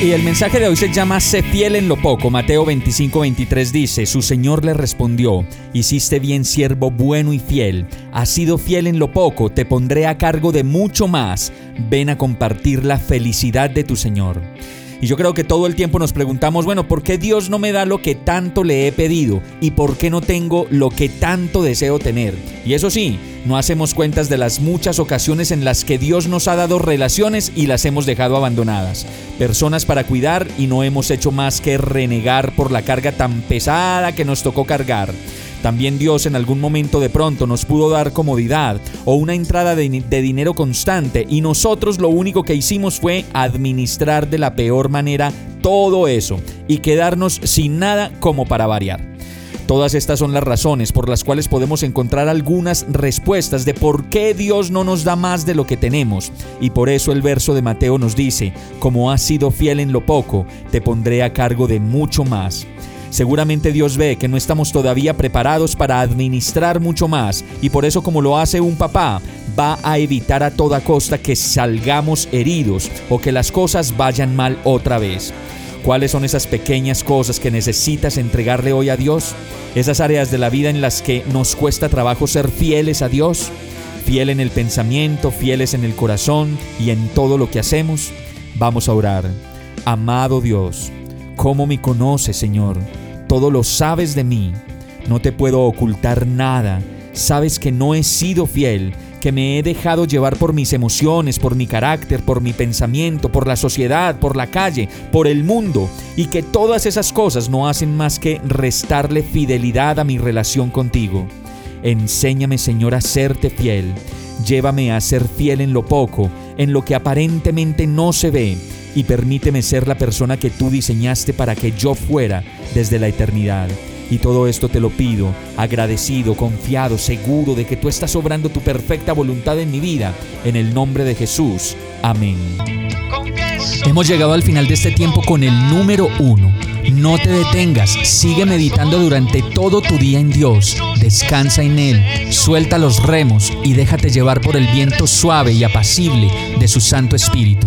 Y el mensaje de hoy se llama Sé fiel en lo poco. Mateo 25, 23 dice, Su Señor le respondió, Hiciste bien siervo bueno y fiel, has sido fiel en lo poco, te pondré a cargo de mucho más, ven a compartir la felicidad de tu Señor. Y yo creo que todo el tiempo nos preguntamos, bueno, ¿por qué Dios no me da lo que tanto le he pedido? ¿Y por qué no tengo lo que tanto deseo tener? Y eso sí, no hacemos cuentas de las muchas ocasiones en las que Dios nos ha dado relaciones y las hemos dejado abandonadas. Personas para cuidar y no hemos hecho más que renegar por la carga tan pesada que nos tocó cargar. También Dios en algún momento de pronto nos pudo dar comodidad o una entrada de, dinero constante y nosotros lo único que hicimos fue administrar de la peor manera todo eso y quedarnos sin nada como para variar. Todas estas son las razones por las cuales podemos encontrar algunas respuestas de por qué Dios no nos da más de lo que tenemos. Y por eso el verso de Mateo nos dice, como has sido fiel en lo poco, te pondré a cargo de mucho más. Seguramente Dios ve que no estamos todavía preparados para administrar mucho más y por eso como lo hace un papá, va a evitar a toda costa que salgamos heridos o que las cosas vayan mal otra vez. ¿Cuáles son esas pequeñas cosas que necesitas entregarle hoy a Dios? Esas áreas de la vida en las que nos cuesta trabajo ser fieles a Dios, fiel en el pensamiento, fieles en el corazón y en todo lo que hacemos. Vamos a orar. Amado Dios, ¿cómo me conoces, Señor? todo lo sabes de mí, no te puedo ocultar nada, sabes que no he sido fiel, que me he dejado llevar por mis emociones, por mi carácter, por mi pensamiento, por la sociedad, por la calle, por el mundo, y que todas esas cosas no hacen más que restarle fidelidad a mi relación contigo. Enséñame, Señor, a serte fiel. Llévame a ser fiel en lo poco, en lo que aparentemente no se ve, y permíteme ser la persona que tú diseñaste para que yo fuera desde la eternidad. Y todo esto te lo pido, agradecido, confiado, seguro de que tú estás obrando tu perfecta voluntad en mi vida, en el nombre de Jesús. Amén. Hemos llegado al final de este tiempo con el número uno. No te detengas, sigue meditando durante todo tu día en Dios, descansa en Él, suelta los remos y déjate llevar por el viento suave y apacible de su Santo Espíritu.